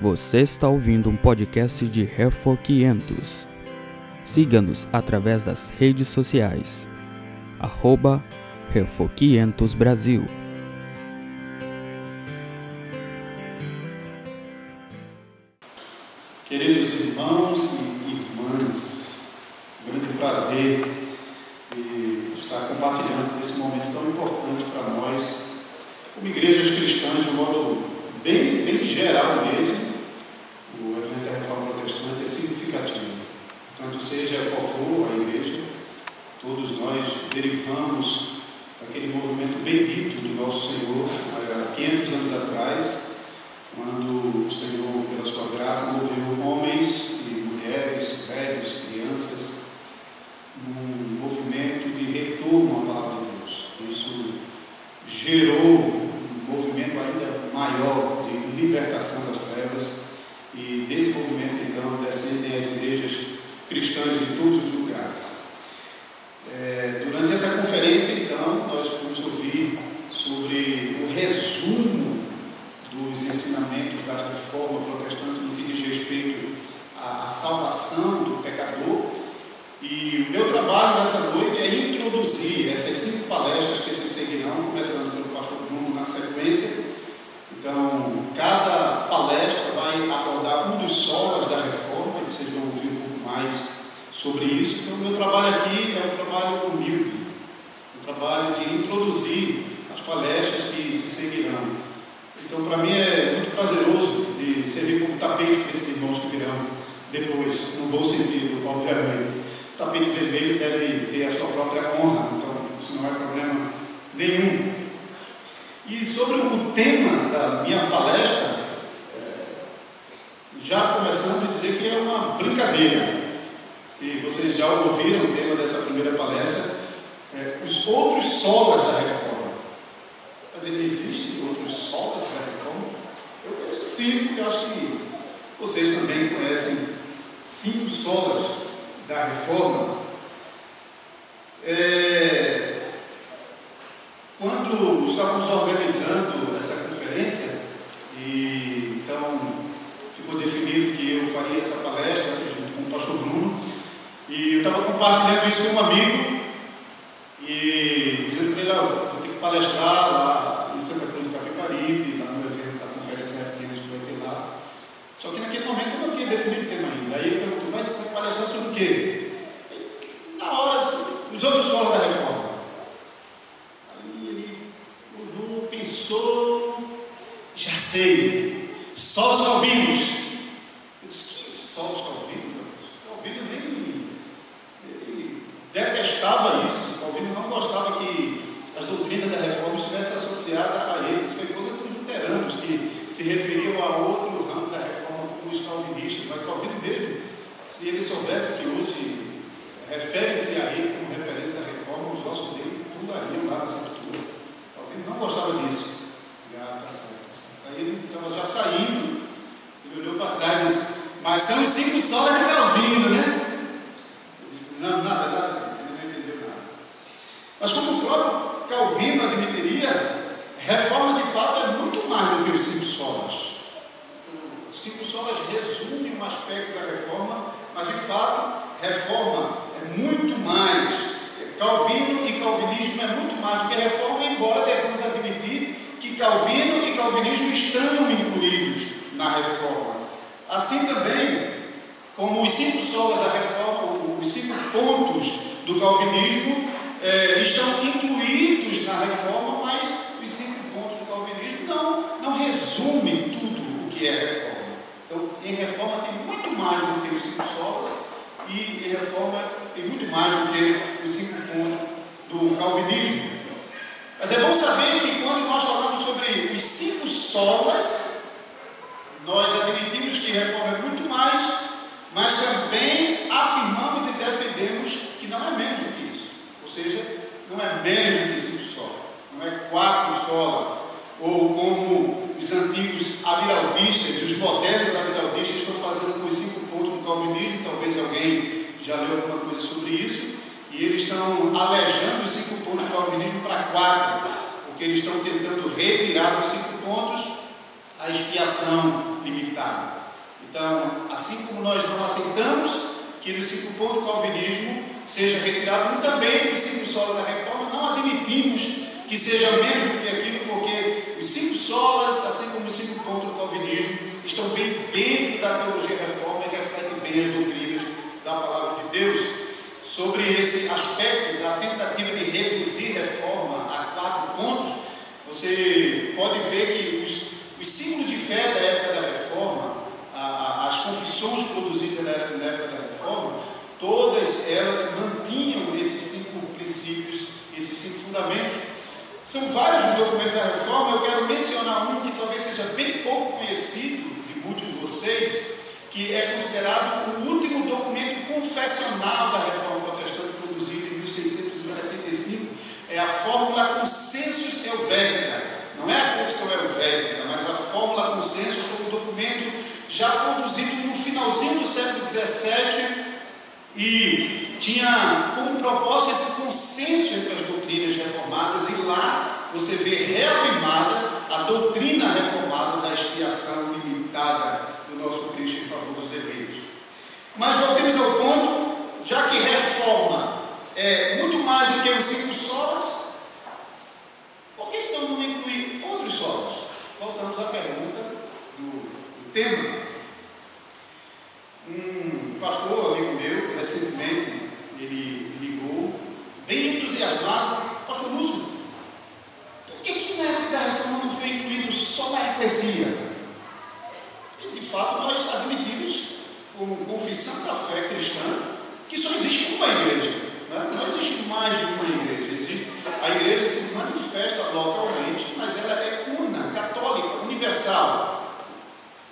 Você está ouvindo um podcast de Refor 500. Siga-nos através das redes sociais. Arroba Refor 500 Brasil. Senhor há 500 anos atrás, quando o Senhor, pela sua graça, moveu homens e mulheres, velhos, crianças, num movimento de retorno à palavra de Deus. Isso gerou um movimento ainda maior de libertação das trevas e desse movimento, então, descendem as igrejas cristãs de todos os lugares. É, durante essa conferência, então, nós sobre o resumo dos ensinamentos da reforma protestante no que diz respeito à, salvação do pecador. E o meu trabalho nessa noite é introduzir essas cinco palestras que se seguirão, começando pelo pastor Bruno na sequência. Então, cada palestra vai abordar um dos solas da reforma, e vocês vão ouvir um pouco mais sobre isso. Então, o meu trabalho aqui é um trabalho humilde, um trabalho de introduzir as palestras que se seguirão. Então, para mim é muito prazeroso de servir como tapete para esses irmãos que virão depois, no bom sentido, obviamente. O tapete vermelho deve ter a sua própria honra, então isso não é problema nenhum. E sobre o tema da minha palestra, é, já começando a dizer que é uma brincadeira. Se vocês já ouviram o tema dessa primeira palestra, é, os outros solas da reforma. Mas ele existe outros solas da reforma? Cinco, eu acho que vocês também conhecem cinco solas da reforma. É, quando estávamos organizando essa conferência, e então ficou definido que eu faria essa palestra junto com o pastor Bruno, e eu estava compartilhando isso com um amigo, e dizendo para ele, ah, vou ter que palestrar lá em Santa Cruz do Capibaribe, lá no evento da conferência F500 que vai ter lá. Só que naquele momento eu não tinha definido o tema ainda. Aí ele perguntou, vai palestrar sobre o quê? Na hora, os outros solos da reforma. Aí ele olhou, pensou, já sei, solos calvinos. Eu disse, que solos calvinos? Calvino nem ele detestava isso. Calvino não gostava que as doutrinas da reforma estivessem associadas a eles. Foi coisa dos luteranos que se referiam a outro ramo da reforma como os calvinistas. Mas Calvino mesmo, se ele soubesse que hoje refere-se a ele como referência à reforma, os ossos dele pulariam lá na sepultura. Calvino não gostava disso. Ah, tá certo, tá certo. Aí ele estava já saindo, ele olhou para trás e disse, mas são os cinco solas de Calvino, né? Ele disse, não, nada, nada disso, ele não entendeu nada. Mas como o próprio Calvino admitiria, reforma de fato é muito mais do que os cinco solas. Os cinco solas resumem um aspecto da reforma, mas de fato, reforma é muito mais. Calvino e calvinismo é muito mais do que reforma, embora devamos admitir que Calvino e calvinismo estão incluídos na reforma. Assim também, como os cinco solas da reforma, os cinco pontos do calvinismo eh, estão incluídos na reforma, mas os cinco pontos do calvinismo não, não resumem tudo o que é reforma. Então, em reforma tem muito mais do que os cinco solas e em reforma tem muito mais do que os cinco pontos do calvinismo. Mas é bom saber que quando nós falamos sobre os cinco solas, nós admitimos que reforma é muito mais, mas também afirmamos e defendemos que não é menos do que isso. Ou seja, não é menos do que cinco solas, não é quatro solas, ou como os antigos amiraldistas e os modernos amiraldistas estão fazendo com os cinco pontos calvinismo, talvez alguém já leu alguma coisa sobre isso, e eles estão alejando os cinco pontos do calvinismo para quatro, porque eles estão tentando retirar os cinco pontos a expiação limitada. Então, assim como nós não aceitamos que no cinco pontos do calvinismo seja retirado, também dos cinco solas da reforma, não admitimos que seja menos do que aquilo, porque os cinco solas, assim como os cinco pontos do calvinismo, estão bem dentro da teologia reforma as doutrinas da palavra de Deus. Sobre esse aspecto da tentativa de reduzir reforma a quatro pontos, você pode ver que os, os símbolos de fé da época da reforma, a, a, as confissões produzidas na, na época da reforma, todas elas mantinham esses cinco princípios, esses cinco fundamentos. São vários os documentos da reforma, eu quero mencionar um que talvez seja bem pouco conhecido de muitos de vocês, que é considerado o último documento confessional da reforma protestante produzido em 1675, é a fórmula consensus helvética. Não é a confissão helvética, mas a fórmula consensus foi um documento já produzido no finalzinho do século XVII e tinha como propósito esse consenso entre as doutrinas reformadas, e lá você vê reafirmada a doutrina reformada da expiação limitada do nosso Cristo em favor dos eleitos. Mas voltemos ao ponto, já que reforma é muito mais do que os cinco solas, por que então não incluir outros solas? Voltamos à pergunta do, do tema. Um pastor, amigo meu, recentemente, ele ligou, bem entusiasmado, pastor Lúcio, por que, que na época da reforma não foi incluído só a eclesia? E, de fato, nós admitimos, como confissão da fé cristã, que só existe uma igreja. Né? Não existe mais de uma igreja. Existe, a igreja se manifesta localmente, mas ela é una, católica, universal.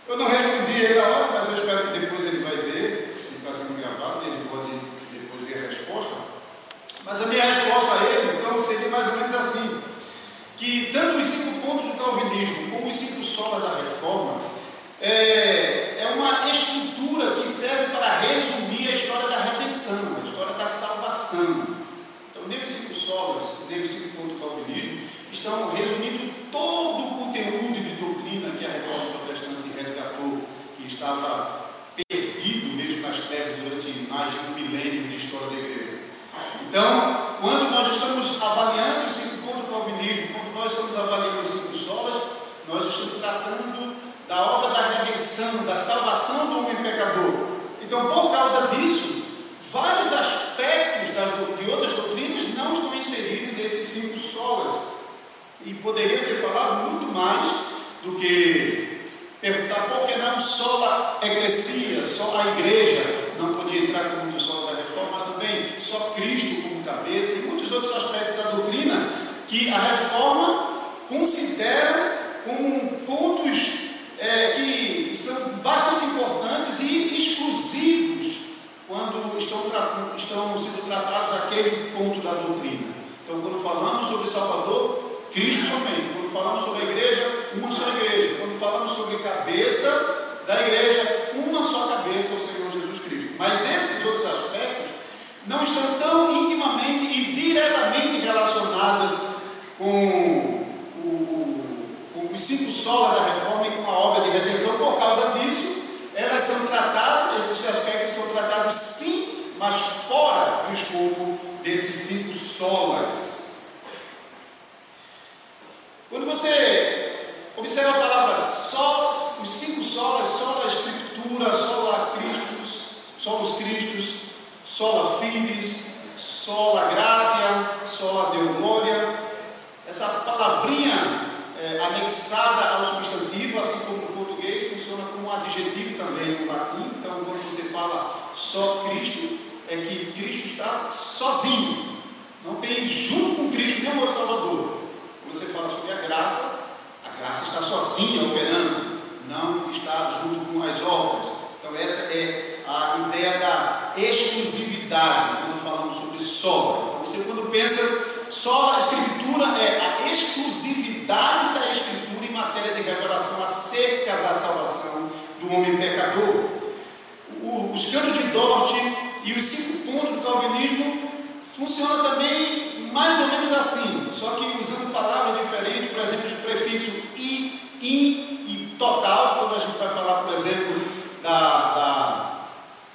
Eu não respondi ele na hora, mas eu espero que depois ele vai ver, se está sendo gravado, ele pode depois ver a resposta. Mas a minha resposta a ele, então, seria mais ou menos assim: que tanto os cinco pontos do calvinismo como os cinco solas da reforma é, é uma estrutura que serve para resumir a história da redenção, a história da salvação. Então, nem os cinco solas, nem os cinco pontos do calvinismo estão resumindo todo o conteúdo de doutrina que a reforma protestante resgatou, que estava perdido mesmo nas trevas durante mais de um milênio de história da igreja. Então, quando nós estamos avaliando os cinco pontos do calvinismo, quando nós estamos avaliando os cinco solas, nós estamos tratando da obra da redenção, da salvação do homem pecador. Então, por causa disso, vários aspectos das, de outras doutrinas não estão inseridos nesses cinco solas. E poderia ser falado muito mais do que perguntar por que não só a eclesia, só a igreja não podia entrar como do solo da reforma, mas também só Cristo como cabeça e muitos outros aspectos que a reforma considera como pontos é, que são bastante importantes e exclusivos quando estão, estão sendo tratados aquele ponto da doutrina. Então, quando falamos sobre Salvador, Cristo somente. Quando falamos sobre a igreja, uma só igreja. Quando falamos sobre cabeça da igreja, uma só cabeça, o Senhor Jesus Cristo. Mas esses outros aspectos não estão tão intimamente e diretamente relacionados com, o, com os cinco solas da reforma e com a obra de redenção. Por causa disso, elas são tratadas, esses aspectos são tratados sim, mas fora do escopo desses cinco solas. Quando você observa a palavra só, os cinco solas, sola Escritura, sola Cristos, solos Cristos, sola Fides, sola Gratia, sola Deo Glória, essa palavrinha é, anexada ao substantivo, assim como no português, funciona como adjetivo também no latim. Então, quando você fala só Cristo, é que Cristo está sozinho. Não tem junto com Cristo nenhum outro Salvador. Quando você fala sobre a graça, a graça está sozinha operando, não está junto com as obras. Então, essa é a ideia da exclusividade quando falamos sobre sola. Então, você, quando pensa só a Escritura, é a exclusividade da Escritura em matéria de revelação acerca da salvação do homem pecador. O, os canos de Dort e os cinco pontos do calvinismo funcionam também mais ou menos assim, só que usando palavras diferentes, por exemplo, os prefixos i, in e total, quando a gente vai falar, por exemplo, da, da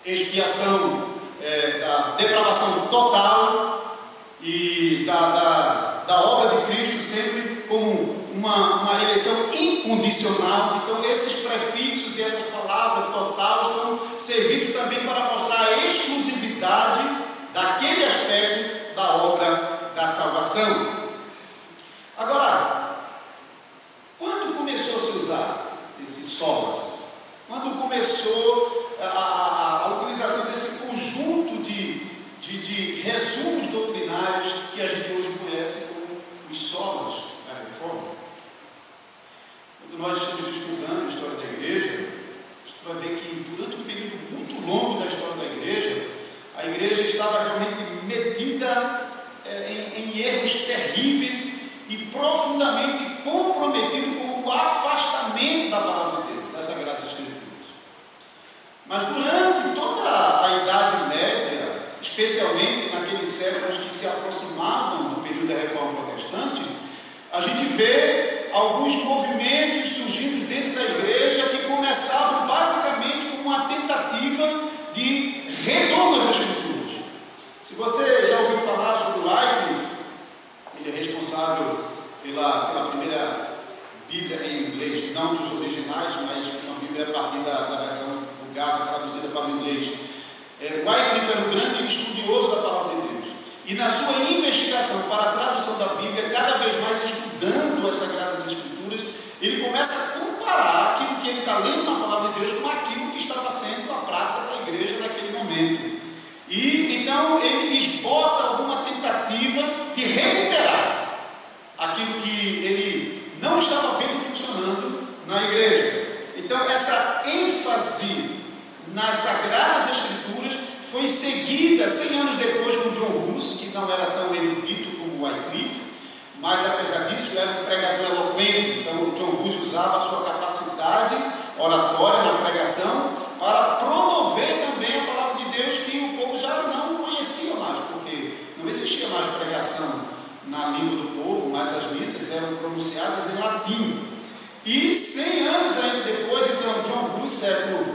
expiação, é, da depravação total e da, da, da, obra de Cristo sempre como uma, uma eleição incondicional. Então, esses prefixos e essas palavras total estão servindo também para mostrar a exclusividade daquele aspecto da obra da salvação. Agora, quando começou a se usar esse solas? Quando começou a, a, a utilização desse conjunto de, de, de, resumos doutrinários que a gente hoje conhece como os solas da reforma? Quando nós estamos estudando a história da igreja, a gente vai ver que durante um período muito longo da história da igreja, a igreja estava realmente metida é, em, em erros terríveis e profundamente comprometido com o afastamento da palavra de Deus, das Sagradas Escrituras. Mas durante toda a Idade Média, especialmente naqueles séculos que se aproximavam do período da Reforma Protestante, a gente vê alguns movimentos surgindo dentro da igreja que começavam basicamente como uma tentativa de retorno às Escrituras. Se você já ouviu falar sobre o Wycliffe, ele é responsável pela, pela primeira Bíblia em inglês, não dos originais, mas uma Bíblia a partir da, da versão vulgata, traduzida para o inglês. É, Wycliffe era um grande estudioso da palavra de Deus. E na sua investigação para a tradução da Bíblia, cada vez mais estudando as Sagradas Escrituras, ele começa a comparar aquilo que ele está lendo na palavra de Deus com aquilo que estava sendo a prática para a igreja naquele momento. E então ele esboça alguma tentativa de recuperar aquilo que ele não estava vendo funcionando na igreja. Então, essa ênfase nas Sagradas Escrituras foi seguida 100 anos depois com John Hus, que não era tão erudito como Wycliffe, mas apesar disso era um pregador eloquente. Então, John Hus usava a sua capacidade oratória na pregação para promover também a palavra de Deus que o povo já não conhecia mais, porque não existia mais pregação na língua do povo, mas as missas eram pronunciadas em latim. E 100 anos ainda depois, então, John Hus, século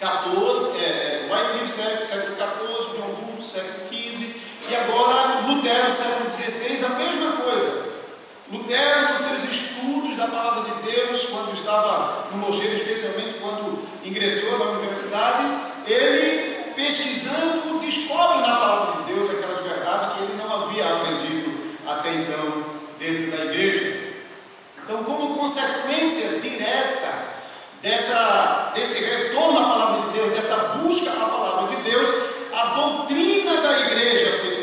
XIV, é, é, Wycliffe, século, século XIV, John século XV, e agora Lutero, século XVI, a mesma coisa. Lutero, nos seus estudos da palavra de Deus, quando estava no Mogeiro, especialmente quando ingressou na universidade, ele, pesquisando, descobre na palavra de Deus aquelas verdades que ele não havia aprendido até então dentro da igreja. Então, como consequência direta dessa, desse retorno à palavra de Deus, dessa busca à palavra de Deus, a doutrina da igreja foi se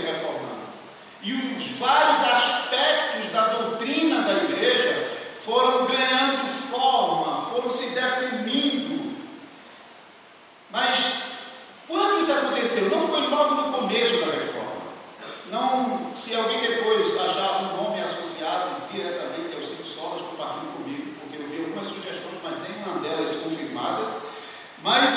e os vários aspectos da doutrina da igreja foram ganhando forma, foram se definindo. Mas quando isso aconteceu? Não foi logo no começo da reforma. Não, se alguém depois achar um nome associado diretamente aos cinco solas, compartilhe comigo, porque eu vi algumas sugestões, mas confirmadas. Mas,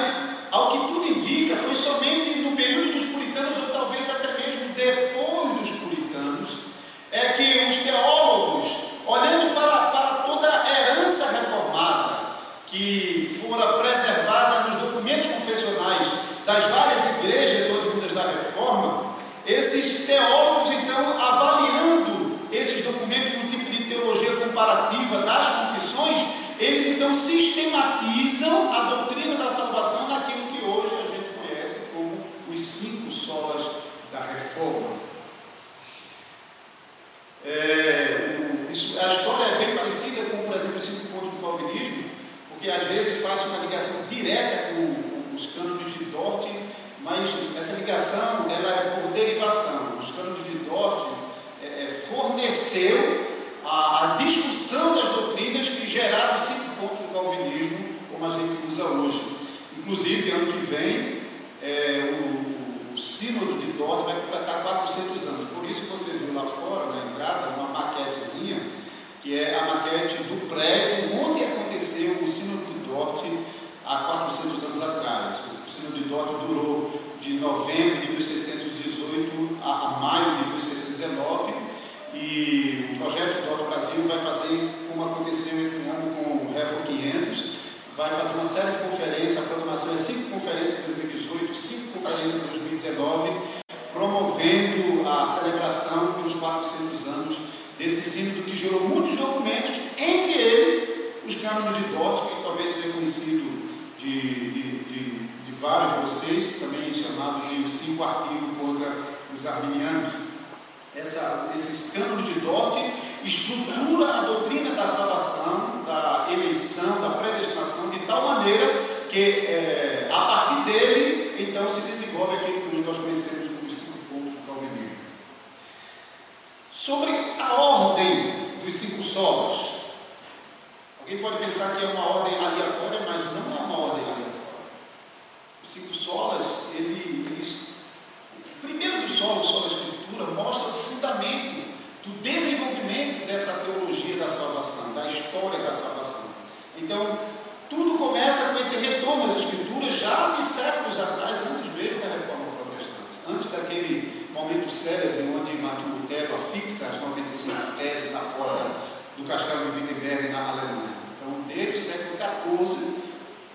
ao que tudo indica, foi somente no período dos puritanos, ou talvez até mesmo depois dos puritanos é que os teólogos, olhando para, para toda a herança reformada que fora preservada nos documentos confessionais das várias igrejas oriundas da reforma, esses teólogos, então, avaliando esses documentos com tipo de teologia comparativa das confissões, eles então sistematizam a doutrina da salvação naquilo que hoje a gente conhece como os cinco solas da reforma. É, o, isso, a história é bem parecida com, por exemplo, os cinco pontos do calvinismo, porque às vezes faz uma ligação direta com os cânones de Dort, mas essa ligação ela é por derivação. Os cânones de Dort é, é, forneceu a, a, discussão das doutrinas que geraram cinco pontos do calvinismo, como a gente usa hoje. Inclusive, ano que vem, é, o o sínodo de Dort vai completar 400 anos. Por isso você viu lá fora, na entrada, uma maquetezinha, que é a maquete do prédio onde aconteceu o sínodo de Dort há 400 anos atrás. O sínodo de Dort durou de novembro de 1618 a, a maio de 1619 e o projeto Dort Brasil vai fazer como aconteceu esse ano com o Refugee vai fazer uma série de conferências, a programação é cinco conferências em 2018, cinco conferências em 2019, promovendo a celebração pelos 400 anos desse sínodo que gerou muitos documentos, entre eles os cânones de Dort, que talvez seja conhecido de, de, de, de vários de vocês, também chamado de cinco artigos contra os arminianos. Essa, esses cânones de Dort estrutura a doutrina da salvação, da eleição, da predestinação, de tal maneira que é, a partir dele, então, se desenvolve aquilo que nós conhecemos como os cinco pontos do calvinismo. Sobre a ordem dos cinco solos, alguém pode pensar que é uma ordem aleatória, mas não é uma ordem aleatória. Os cinco solas, ele, o primeiro dos solos, solo da Escritura, mostra o fundamento do desenvolvimento dessa teologia da salvação, da história da salvação. Então, tudo começa com esse retorno às Escrituras já de séculos atrás, antes mesmo da reforma protestante, antes daquele momento célebre onde Martin Lutero afixa as 95 teses na porta do castelo de Wittenberg na Alemanha. Então, desde o século XIV,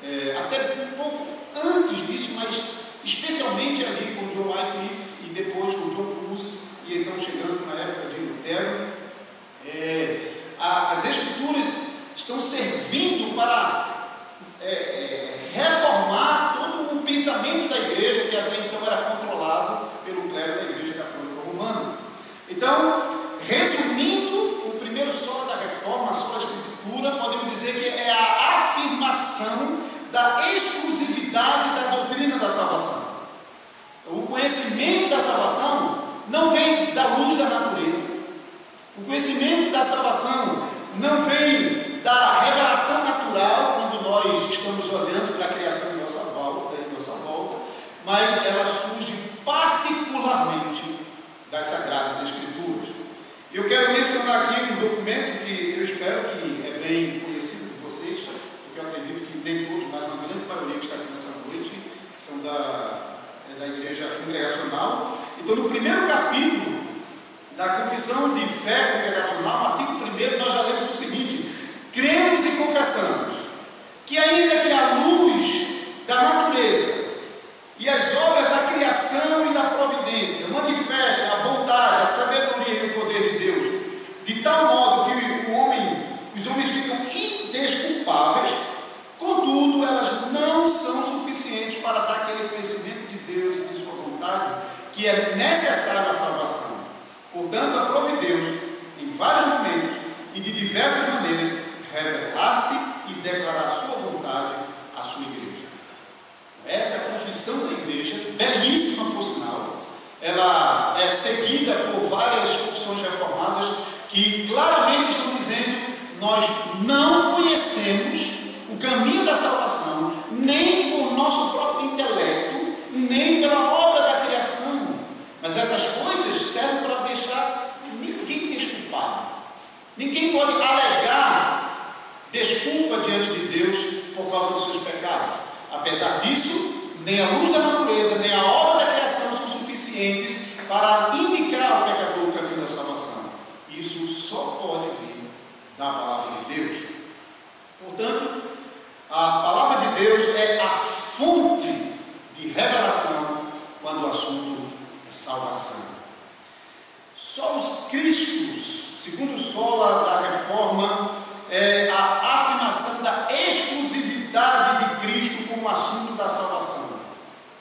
é, até um pouco antes disso, mas especialmente ali com John Wycliffe depois com John Hus e então chegando na época de Lutero, é, a, as escrituras estão servindo para é, é, reformar todo o pensamento da igreja que até então era controlado pelo clero da igreja católica romana. Então, resumindo, o primeiro solo da reforma, a sola escritura, podemos dizer que é a afirmação da exclusividade da doutrina da salvação. O conhecimento da salvação não vem da luz da natureza. O conhecimento da salvação não vem da revelação natural, quando nós estamos olhando para a criação em nossa volta, em nossa volta, mas ela surge particularmente das Sagradas Escrituras. Eu quero mencionar aqui um documento que eu espero que é bem conhecido de vocês, porque eu acredito que nem todos, mas uma grande maioria que está aqui nessa noite são da é da igreja congregacional. Então, no primeiro capítulo da confissão de fé congregacional, artigo 1, nós já lemos o seguinte: cremos e confessamos que, ainda que a luz da natureza e as obras da criação e da providência manifestem a bondade, a sabedoria e o poder de Deus, de tal modo que o homem, os homens ficam indesculpáveis, Contudo, elas não são suficientes para dar aquele conhecimento de Deus e de Sua vontade é necessário à salvação. Portanto, aprove Deus, em vários momentos e de diversas maneiras, revelar-se e declarar Sua vontade à sua igreja. Essa é a confissão da igreja, belíssima por sinal. Ela é seguida por várias confissões reformadas que claramente estão dizendo: nós não conhecemos o caminho da salvação, nem por nosso próprio intelecto, nem pela. Mas essas coisas servem para deixar ninguém desculpado. Ninguém pode alegar desculpa diante de Deus por causa dos seus pecados. Apesar disso, nem a luz da natureza, nem a obra da criação são suficientes para indicar ao pecador o caminho da salvação. Isso só pode vir da palavra de Deus. Portanto, a palavra de Deus é a fonte de revelação quando o assunto é salvação. Só os Cristos, segundo sola da reforma, é a afirmação da exclusividade de Cristo como assunto da salvação.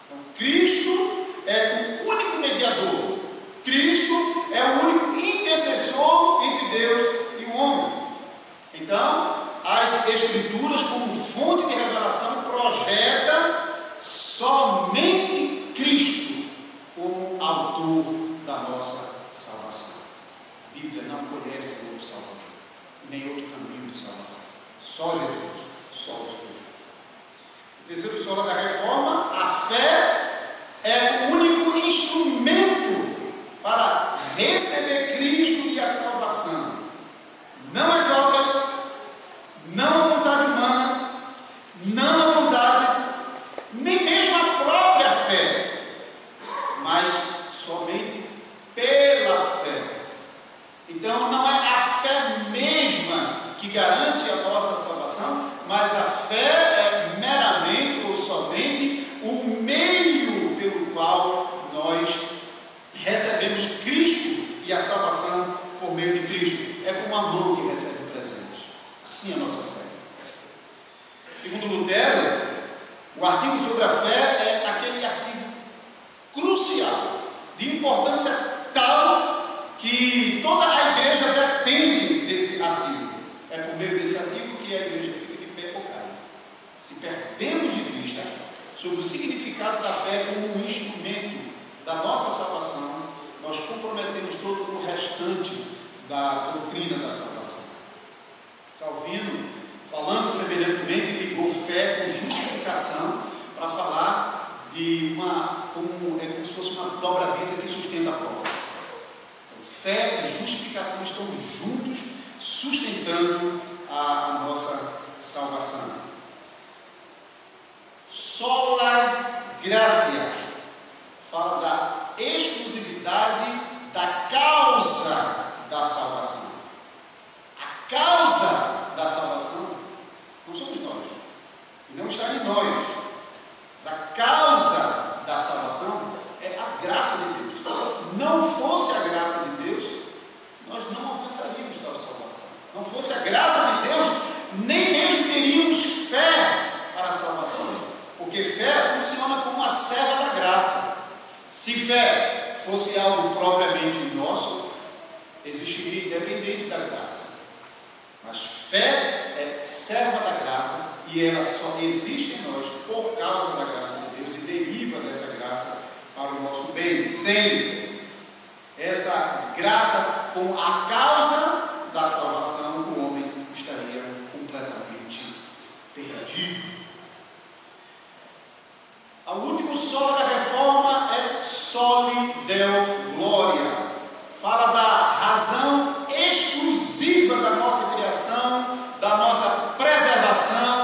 Então, Cristo é o único mediador. Cristo é o único intercessor entre Deus e o homem. Então, as Escrituras como fonte de revelação projeta somente Cristo como autor da nossa salvação. A Bíblia não conhece outro Salvador, nem outro caminho de salvação. Só Jesus, só os Cristo. O terceiro solo da reforma, valor que recebe o presente. Assim é a nossa fé. Segundo Lutero, o artigo sobre a fé é aquele artigo crucial, de importância tal que toda a igreja depende desse artigo. É por meio desse artigo que a igreja fica de pé bocado. Se perdemos de vista sobre o significado da fé como um instrumento da nossa salvação, nós comprometemos todo o restante da doutrina da salvação. Calvino, falando semelhantemente, ligou fé com justificação para falar de uma, como, é como se fosse uma dobradiça que sustenta a prova. Então, fé e justificação estão juntos, sustentando a, a nossa salvação. Sola gratia fala da exclusividade da causa da salvação. A causa da salvação não somos nós, e não está em nós. Mas a causa da salvação é a graça de Deus. Não fosse a graça de Deus, nós não alcançaríamos tal salvação. Não fosse a graça de Deus, nem mesmo teríamos fé para a salvação. Porque fé funciona como uma serva da graça. Se fé fosse algo propriamente nosso, existiria independente da graça. Mas fé é serva da graça e ela só existe em nós por causa da graça de Deus e deriva dessa graça para o nosso bem. Sem essa graça com a causa da salvação, o homem estaria completamente perdido. O último solo da reforma é soli deo gloria. Fala da razão exclusiva da nossa criação, da nossa preservação